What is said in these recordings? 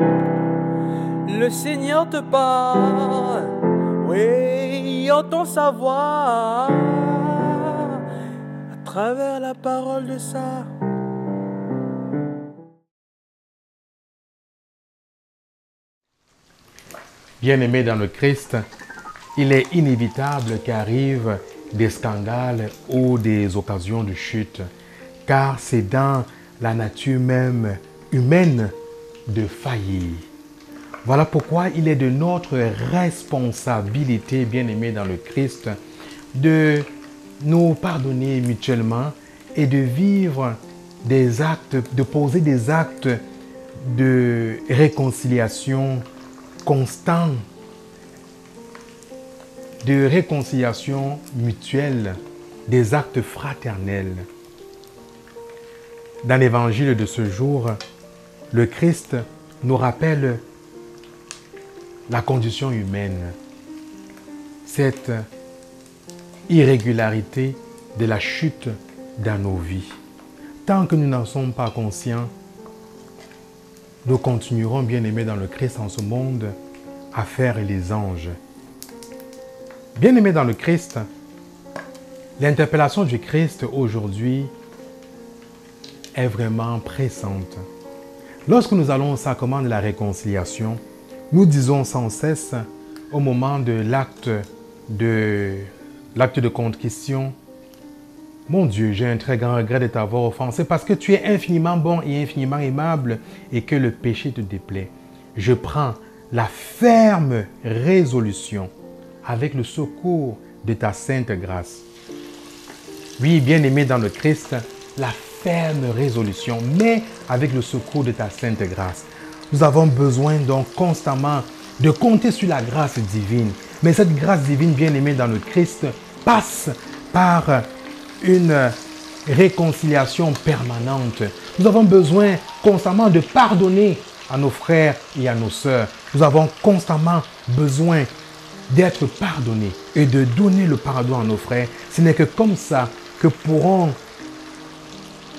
Le Seigneur te parle, oui, entend sa voix à travers la parole de ça. Bien-aimé dans le Christ, il est inévitable qu'arrivent des scandales ou des occasions de chute, car c'est dans la nature même humaine de faillir. Voilà pourquoi il est de notre responsabilité, bien-aimé dans le Christ, de nous pardonner mutuellement et de vivre des actes, de poser des actes de réconciliation constant de réconciliation mutuelle, des actes fraternels. Dans l'évangile de ce jour, le Christ nous rappelle la condition humaine, cette irrégularité de la chute dans nos vies. Tant que nous n'en sommes pas conscients, nous continuerons bien aimés dans le Christ en ce monde à faire les anges. Bien aimés dans le Christ, l'interpellation du Christ aujourd'hui est vraiment pressante. Lorsque nous allons au sacrement de la réconciliation, nous disons sans cesse au moment de l'acte de l'acte de contrition mon Dieu, j'ai un très grand regret de t'avoir offensé parce que tu es infiniment bon et infiniment aimable et que le péché te déplaît. Je prends la ferme résolution avec le secours de ta sainte grâce. Oui, bien-aimé dans le Christ, la ferme résolution, mais avec le secours de ta sainte grâce. Nous avons besoin donc constamment de compter sur la grâce divine. Mais cette grâce divine, bien-aimée dans le Christ, passe par une réconciliation permanente. Nous avons besoin constamment de pardonner à nos frères et à nos sœurs. Nous avons constamment besoin d'être pardonnés et de donner le pardon à nos frères. Ce n'est que comme ça que pourront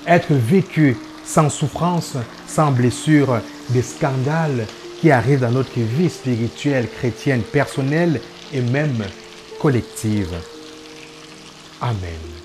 être vécus sans souffrance, sans blessure, des scandales qui arrivent dans notre vie spirituelle, chrétienne, personnelle et même collective. Amen.